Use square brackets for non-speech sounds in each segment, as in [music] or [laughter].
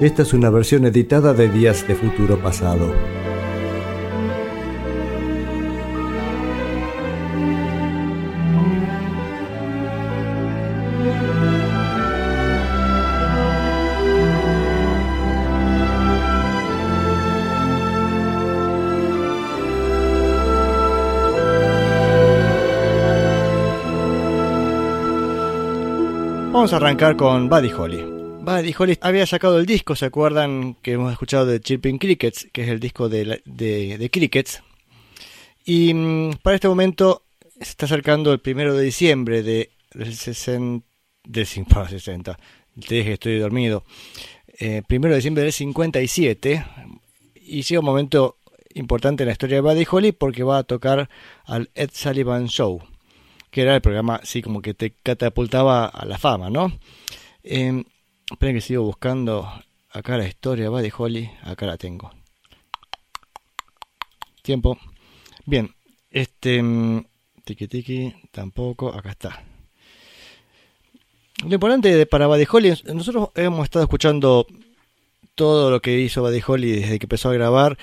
Esta es una versión editada de Días de Futuro Pasado. Vamos a arrancar con Buddy Holly. Buddy Holly había sacado el disco, ¿se acuerdan que hemos escuchado de Chirping Crickets, que es el disco de, de, Crickets? Y mm, para este momento se está acercando el primero de diciembre de, del 60, del 60, te dije estoy dormido, eh, primero de diciembre del 57, y llega un momento importante en la historia de Buddy Holly porque va a tocar al Ed Sullivan Show que era el programa así como que te catapultaba a la fama, ¿no? Eh, esperen que sigo buscando acá la historia, va de Holly, acá la tengo. Tiempo. Bien, este... Mm, tiki tiki, tampoco, acá está. Lo importante para Buddy nosotros hemos estado escuchando todo lo que hizo Buddy desde que empezó a grabar.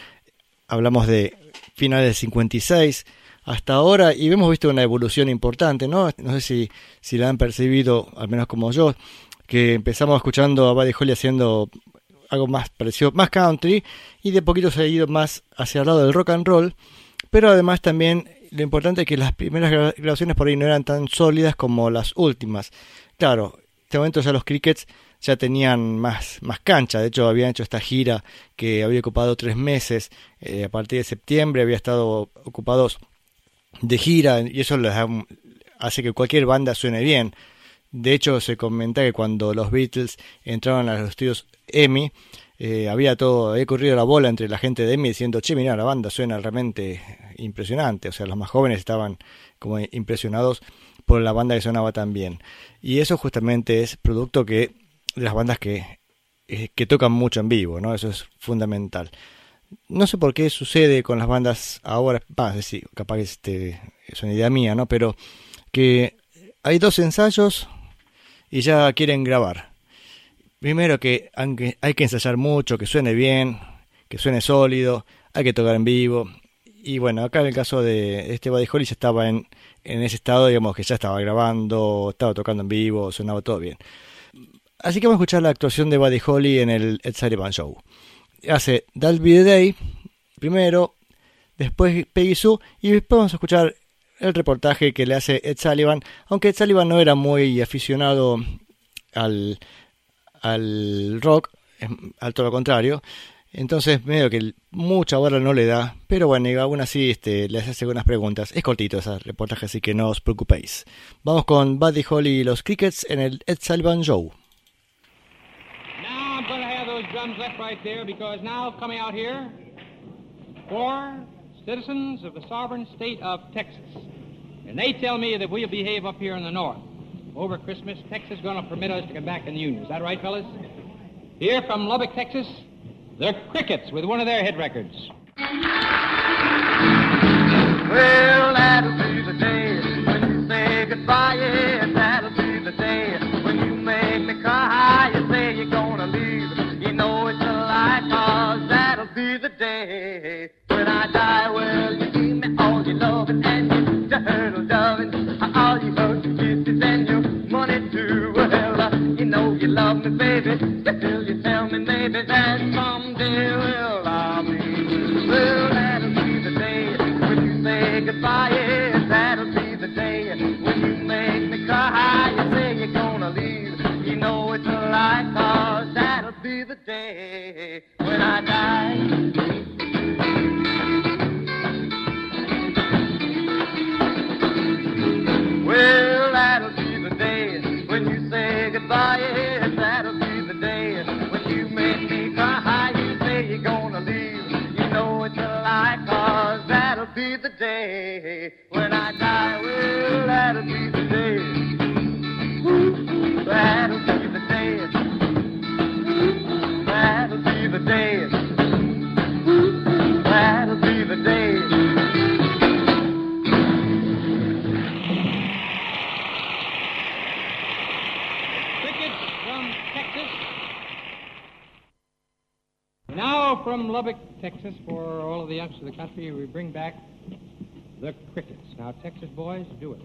Hablamos de finales del 56, hasta ahora y hemos visto una evolución importante, ¿no? No sé si, si la han percibido, al menos como yo, que empezamos escuchando a Buddy Holly haciendo algo más parecido, más country, y de poquito se ha ido más hacia el lado del rock and roll, pero además también lo importante es que las primeras grabaciones por ahí no eran tan sólidas como las últimas. Claro, en este momento ya los Crickets ya tenían más, más cancha, de hecho habían hecho esta gira que había ocupado tres meses, eh, a partir de septiembre había estado ocupados de gira y eso les hace que cualquier banda suene bien. De hecho, se comenta que cuando los Beatles entraron a los estudios EMI, eh, había todo, había corrido la bola entre la gente de EMI diciendo, che, mira, la banda suena realmente impresionante. O sea, los más jóvenes estaban como impresionados por la banda que sonaba tan bien. Y eso justamente es producto que de las bandas que, eh, que tocan mucho en vivo, ¿no? Eso es fundamental no sé por qué sucede con las bandas ahora, va, decir, capaz que este, es una idea mía, ¿no? Pero que hay dos ensayos y ya quieren grabar. Primero que hay que ensayar mucho, que suene bien, que suene sólido, hay que tocar en vivo. Y bueno, acá en el caso de este Buddy Holly ya estaba en, en ese estado, digamos que ya estaba grabando, estaba tocando en vivo, sonaba todo bien. Así que vamos a escuchar la actuación de Buddy Holly en el Ed Sullivan Show hace That Be the Day primero, después Peggy Sue y después vamos a escuchar el reportaje que le hace Ed Sullivan, aunque Ed Sullivan no era muy aficionado al, al rock, al todo lo contrario, entonces medio que mucha hora no le da, pero bueno, aún así este, les hace algunas preguntas. Es cortito ese reportaje, así que no os preocupéis. Vamos con Buddy Holly y los Crickets en el Ed Sullivan Show. drums citizens of the sovereign state of Texas. And they tell me that we'll behave up here in the north, over Christmas, Texas is going to permit us to come back in the Union. Is that right, fellas? Here from Lubbock, Texas, the Crickets with one of their hit records. Well, that'll be the day when you say goodbye. Yeah, baby, be the day when I die. Well, that'll be the day. That'll be the day That'll be the day. That'll be the day. Crickets from Texas. from Lubbock, Texas, for all of the youngsters of the country, we bring back the Crickets. Now, Texas boys, do it.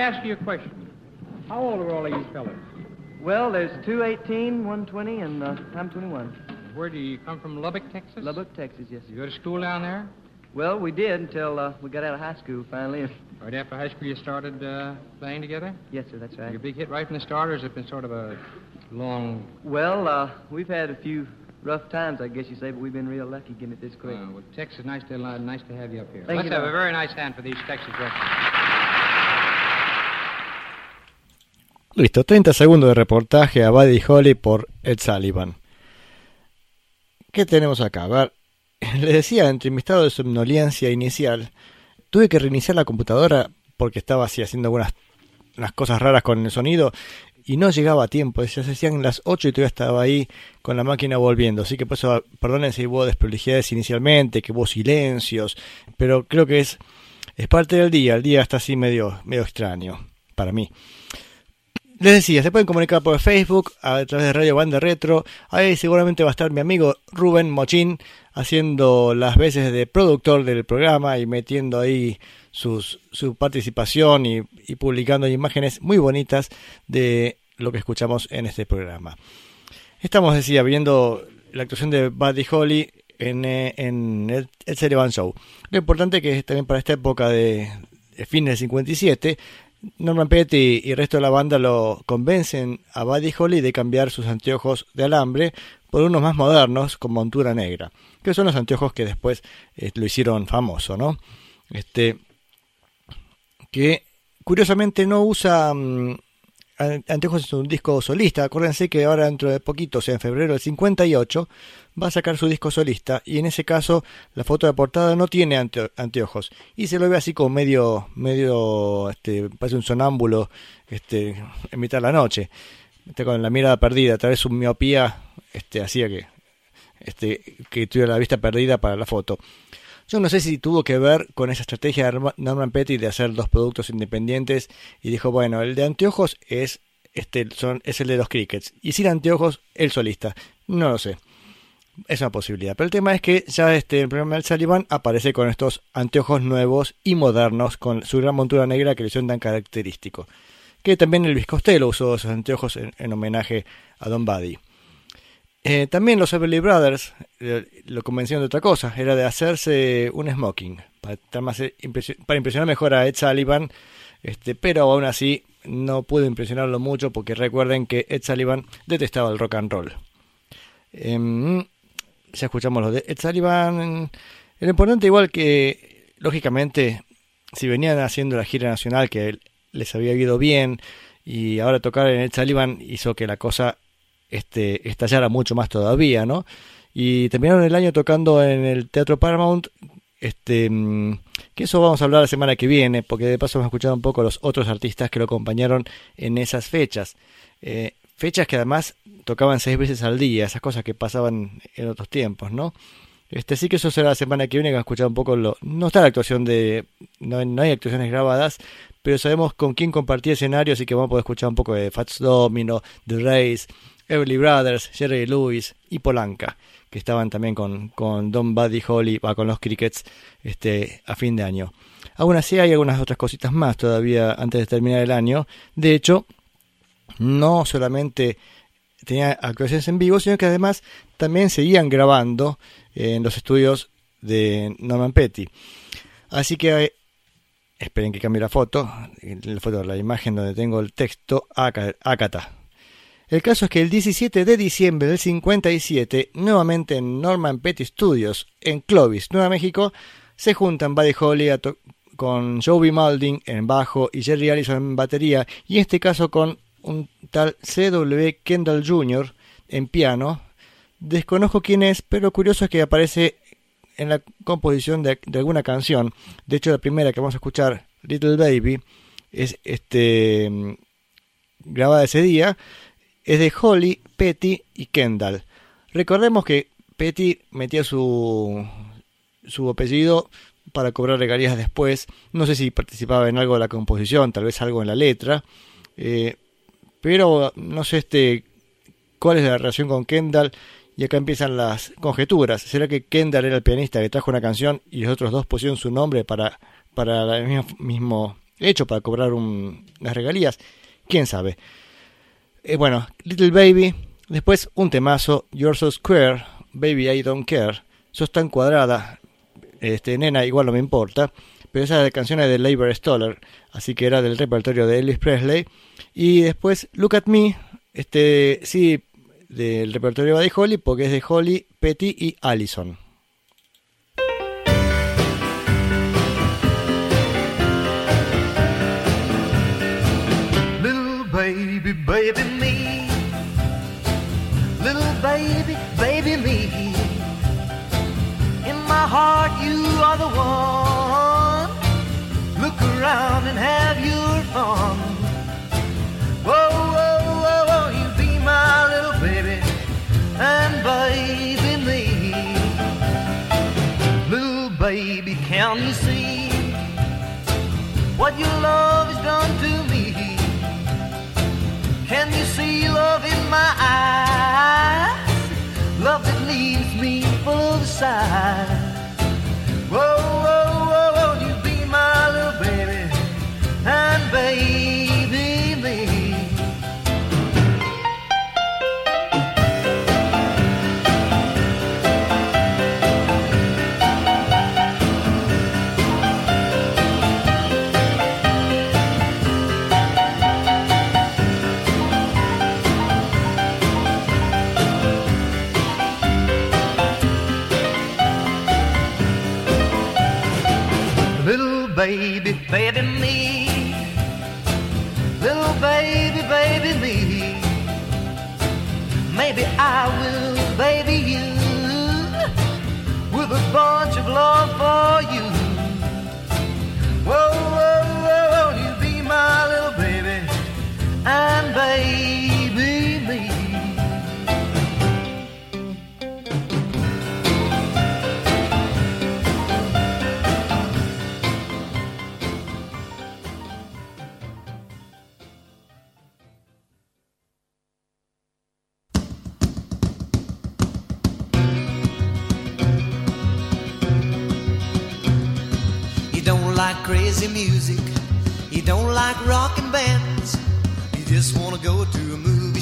Ask you a question. How old are all of you fellas? Well, there's two 18, one 20, and uh, I'm 21. Where do you come from? Lubbock, Texas? Lubbock, Texas, yes. You go to school down there? Well, we did until uh, we got out of high school finally. [laughs] Right after high school, you started uh, playing together? yes, sir, that's right. Your big hit right from the start, or has it been sort of a long? Well, uh, we've had a few rough times, I guess you say, but we've been real lucky getting it this quick. Uh, well, Texas, nice to uh, nice to have you up here. Thank Let's you, have Doc. a very nice hand for these Texas records. Listo, 30 segundos de reportaje a Buddy Holly por Ed Sullivan. ¿Qué tenemos acá? A ver, [laughs] le decía, entre mi estado de somnolencia inicial, tuve que reiniciar la computadora porque estaba así haciendo algunas unas cosas raras con el sonido y no llegaba a tiempo. Ya se hacían las 8 y todavía estaba ahí con la máquina volviendo. Así que por eso, perdonen si hubo desprolijidades inicialmente, que hubo silencios, pero creo que es, es parte del día. El día está así medio, medio extraño para mí. Les decía, se pueden comunicar por Facebook a través de Radio Banda Retro. Ahí seguramente va a estar mi amigo Rubén Mochín haciendo las veces de productor del programa y metiendo ahí su participación y, publicando imágenes muy bonitas de lo que escuchamos en este programa. Estamos, decía, viendo la actuación de Buddy Holly en, eh, el, el Sullivan Show. Lo importante que es también para esta época de, de fines del 57, Norman Petty y el resto de la banda lo convencen a Buddy Holly de cambiar sus anteojos de alambre por unos más modernos con montura negra, que son los anteojos que después eh, lo hicieron famoso, ¿no? Este, que curiosamente no usa mm, anteojos en su disco solista. Acuérdense que ahora dentro de poquito, o sea, en febrero del 58, va a sacar su disco solista y en ese caso la foto de portada no tiene ante- anteojos y se lo ve así como medio, medio, este, parece un sonámbulo, este, en mitad de la noche, con la mirada perdida, tal vez su miopía, este, hacía que, este, que tuviera la vista perdida para la foto. Yo no sé si tuvo que ver con esa estrategia de Norma- Norman Petty de hacer dos productos independientes y dijo, bueno, el de anteojos es este son, es el de los Crickets y sin anteojos el solista. No lo sé. Es una posibilidad. Pero el tema es que ya este el programa del Sullivan aparece con estos anteojos nuevos y modernos con su gran montura negra que le son tan característico. Que también Elvis Costello usó esos anteojos en, en homenaje a Don Buddy. Eh, también los Everly Brothers eh, lo convencieron de otra cosa, era de hacerse un smoking para, más, eh, para impresionar mejor a Ed Sullivan, este, pero aún así no pudo impresionarlo mucho porque recuerden que Ed Sullivan detestaba el rock and roll. Em, ya escuchamos lo de Ed Sullivan. Era importante igual que, lógicamente, si venían haciendo la gira nacional que les había ido bien y ahora tocar en el Sullivan hizo que la cosa este, estallara mucho más todavía, ¿no? Y terminaron el año tocando en el Teatro Paramount, este, mm, que eso vamos a hablar la semana que viene, porque de paso hemos escuchado un poco los otros artistas que lo acompañaron en esas fechas. Eh, fechas que además tocaban seis veces al día, esas cosas que pasaban en otros tiempos, ¿no? Este sí que eso será la semana que viene que a escuchar un poco lo. No está la actuación de. No, no, hay actuaciones grabadas, pero sabemos con quién compartía escenario, así que vamos a poder escuchar un poco de Fats Domino, The Race, Everly Brothers, Jerry Lewis y Polanca, que estaban también con, con Don Buddy Holly, va con los Crickets, este, a fin de año. Aún así hay algunas otras cositas más todavía antes de terminar el año. De hecho, no solamente tenía actuaciones en vivo, sino que además también seguían grabando en los estudios de Norman Petty. Así que eh, esperen que cambie la foto, la foto, la imagen donde tengo el texto Akata. El caso es que el 17 de diciembre del 57, nuevamente en Norman Petty Studios, en Clovis, Nueva México, se juntan Buddy Holly con Joey Malding en bajo y Jerry Allison en batería, y en este caso con un tal C.W. Kendall Jr. en piano, Desconozco quién es, pero curioso es que aparece en la composición de, alguna canción. De hecho, la primera que vamos a escuchar, Little Baby, es este grabada ese día, es de Holly, Petty y Kendall. Recordemos que Petty metía su, su apellido para cobrar regalías después. No sé si participaba en algo de la composición, tal vez algo en la letra. Eh, pero no sé este cuál es la relación con Kendall y acá empiezan las conjeturas. ¿Será que Kendall era el pianista que trajo una canción y los otros dos pusieron su nombre para, para el mismo, mismo hecho, para cobrar un, las regalías? ¿Quién sabe? Eh, bueno, Little Baby, después un temazo, You're So Square, Baby I Don't Care, sos tan cuadrada, este, nena, igual no me importa, pero esa de canciones de Labor Stoller, así que era del repertorio de Elvis Presley. Y después Look at Me, este, sí, del repertorio de Holly porque es de Holly, Petty y Allison. Baby, me. Little baby, baby me. In my heart, you are the one. Look around and have your fun. Whoa, whoa, whoa, whoa, you be my little baby and baby me. Little baby, can you see what your love has done? Can you see love in my eyes? Love that leaves me full of sighs. Whoa,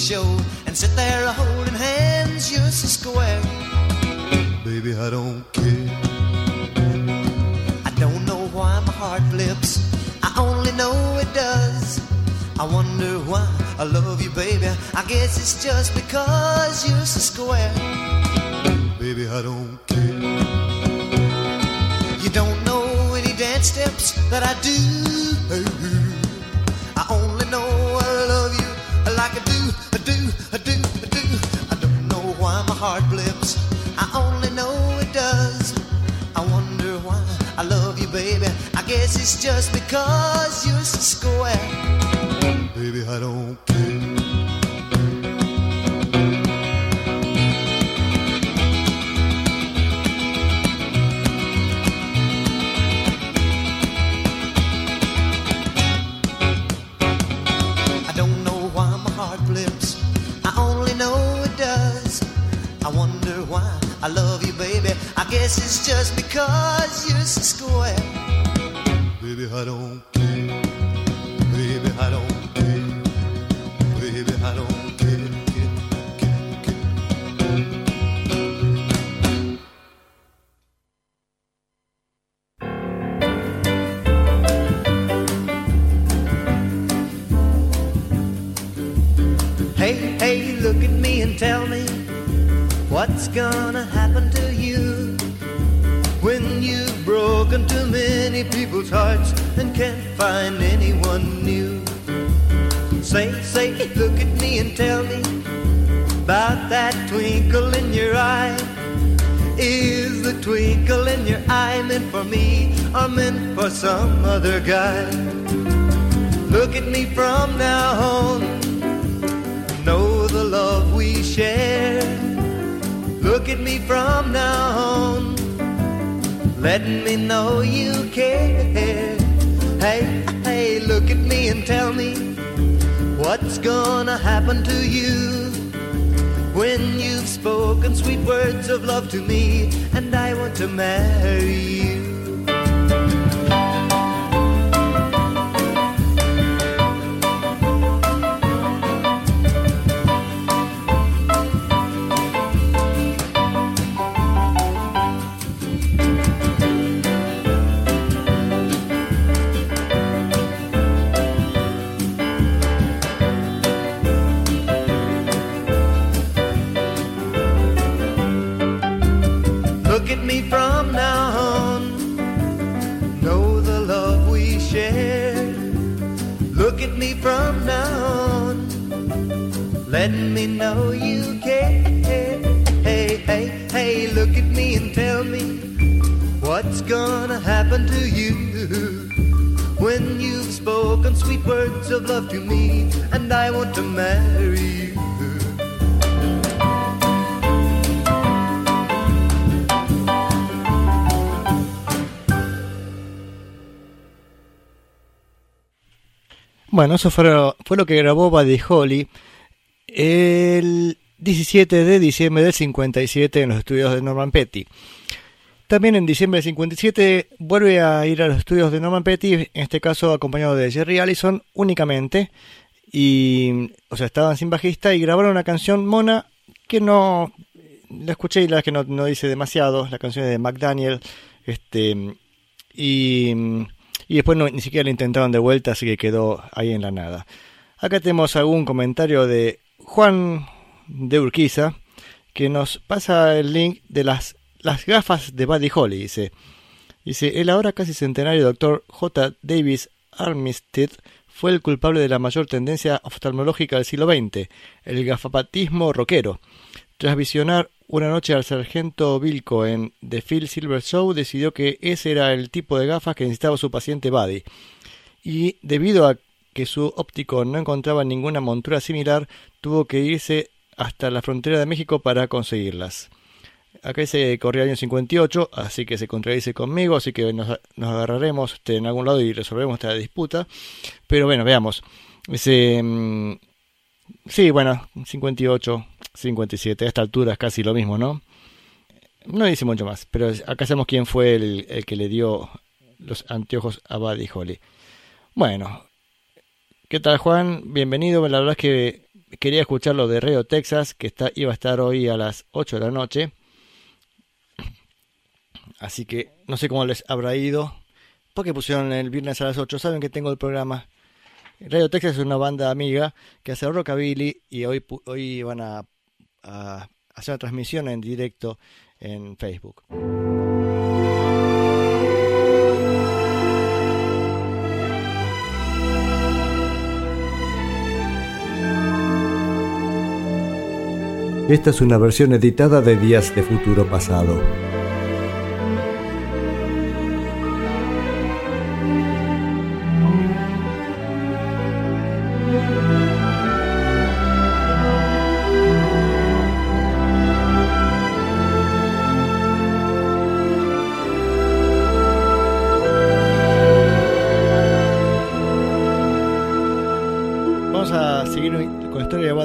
show and sit there holding hands just a square. Baby, I don't care. I don't know why my heart flips. I only know it does. I wonder why I love you, baby. I guess it's just because you're so square. Baby, I don't care. You don't know any dance steps that I do. It's just because you're so square. Baby, I don't care. I don't know why my heart flips. I only know it does. I wonder why I love you, baby. I guess it's just because you're so square. Baby, I don't care. Baby, I don't twinkle in your eye meant for me or meant for some other guy? Look at me from now on know the love we share. Look at me from now on, letting me know you care. Hey, hey, look at me and tell me what's gonna happen to you when you've spoken sweet words of love to me and I want to marry you. Bueno, eso fue, fue lo que grabó Buddy Holly el 17 de diciembre del 57 en los estudios de Norman Petty. También en diciembre del 57 vuelve a ir a los estudios de Norman Petty, en este caso acompañado de Jerry Allison únicamente. Y, o sea, estaban sin bajista y grabaron una canción mona que no la escuché y la que no, no dice demasiado. La canción es de McDaniel. Este, y, y después no, ni siquiera la intentaron de vuelta, así que quedó ahí en la nada. Acá tenemos algún comentario de Juan de Urquiza que nos pasa el link de las, las gafas de Buddy Holly. Dice, dice, el ahora casi centenario doctor J. Davis Armistead fue el culpable de la mayor tendencia oftalmológica del siglo XX, el gafapatismo rockero. Tras visionar una noche al sargento Vilco en The Phil Silver Show, decidió que ese era el tipo de gafas que necesitaba su paciente Buddy. Y debido a que su óptico no encontraba ninguna montura similar, tuvo que irse hasta la frontera de México para conseguirlas. Acá dice corría el año 58, así que se contradice conmigo, así que nos, agarraremos este, en algún lado y resolvemos esta disputa. Pero bueno, veamos. Mm, sí, bueno, 58, 57, a esta altura es casi lo mismo, ¿no? No dice mucho más, pero acá sabemos quién fue el, el que le dio los anteojos a Buddy Holly. Bueno, ¿qué tal Juan? Bienvenido, la verdad es que quería escuchar lo de Río, Texas, que está, iba a estar hoy a las 8 de la noche. Así que no sé cómo les habrá ido. Porque pusieron el viernes a las 8. Saben que tengo el programa. Radio Texas es una banda amiga que hace rockabilly y hoy, hoy van a, hacer una transmisión en directo en Facebook. Esta es una versión editada de Días de Futuro Pasado.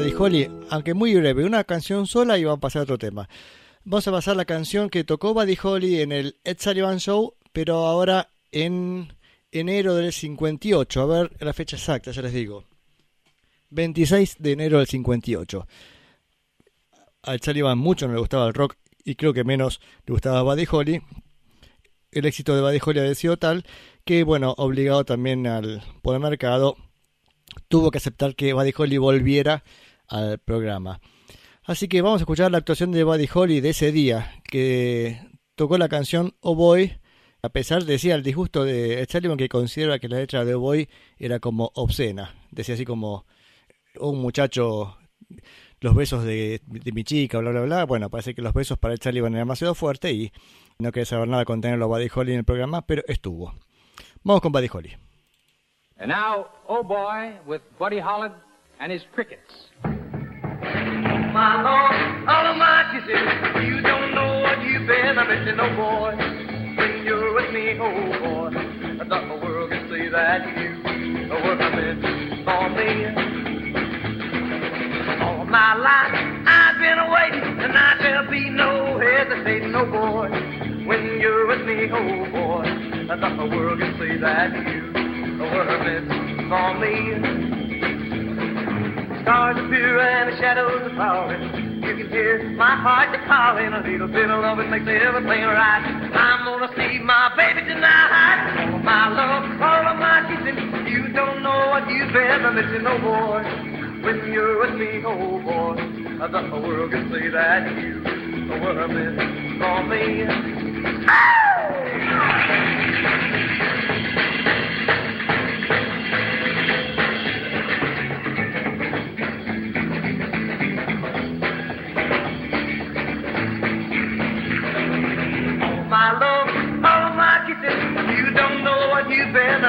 De Holly, aunque muy breve, una canción sola y vamos a pasar a otro tema. Vamos a pasar la canción que tocó Buddy Holly en el Ed Sullivan Show, pero ahora en enero del 58. A ver la fecha exacta, ya les digo. 26 de enero del 58. A Ed Sullivan mucho no le gustaba el rock y creo que menos le gustaba Buddy Holly. El éxito de Buddy Holly había sido tal que, bueno, obligado también al poder mercado, tuvo que aceptar que Buddy Holly volviera al programa. Así que vamos a escuchar la actuación de Buddy Holly de ese día, que tocó la canción Oh Boy, a pesar, decía, el disgusto de Sullivan que considera que la letra de Oh Boy era como obscena. Decía así como, "Oh, un muchacho, los besos de, de mi chica, bla, bla, bla. Bueno, parece que los besos para Sullivan eran demasiado fuertes y no quería saber nada con tenerlo a Buddy Holly en el programa, pero estuvo. Vamos con Buddy Holly. And now, oh boy, with Buddy Holland and his crickets. My Lord, all of my kisses, you don't know what you've been a missing, oh boy. When you're with me, oh boy, I thought the world could see that you were meant for me. All my life I've been waiting, and now there'll be no hesitating, oh boy. When you're with me, oh boy, I thought the world could see that you were meant for me. Stars appear and the shadows are falling. You can hear my heart a calling. A little bit of love it makes everything right. I'm gonna see my baby tonight. All my love, all of my kissing. You don't know what you've been missing, oh boy. When you're with me, oh boy, I thought the world could see that you were meant for me. Oh,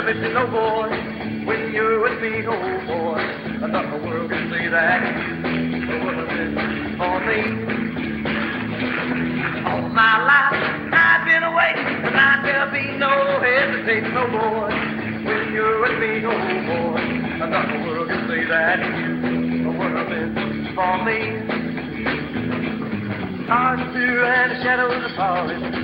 been missing, oh boy. When you're with me, oh boy, I thought the world could see that you were meant for me. All my life I've been waiting, and now there'll be no hesitating, oh boy. When you're with me, oh boy, I thought the world could see that you were meant for me. Stars appear and the shadows are falling.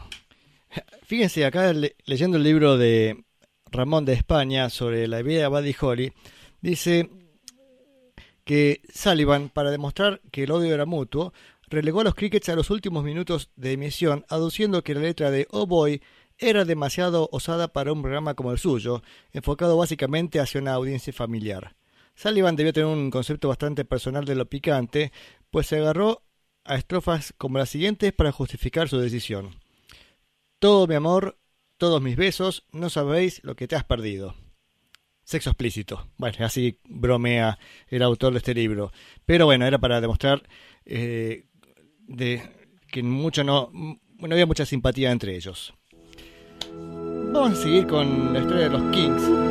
Fíjense, acá le- leyendo el libro de Ramón de España sobre la vida de Buddy Holly, dice que Sullivan, para demostrar que el odio era mutuo, relegó a los Crickets a los últimos minutos de emisión, aduciendo que la letra de Oh Boy era demasiado osada para un programa como el suyo, enfocado básicamente hacia una audiencia familiar. Sullivan debió tener un concepto bastante personal de lo picante, pues se agarró a estrofas como las siguientes para justificar su decisión. Todo mi amor, todos mis besos, no sabéis lo que te has perdido. Sexo explícito. Bueno, así bromea el autor de este libro. Pero bueno, era para demostrar eh, que mucho no, no había mucha simpatía entre ellos. Vamos a seguir con la historia de los Kings.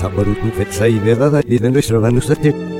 sabărutul feței de dada, e de noi.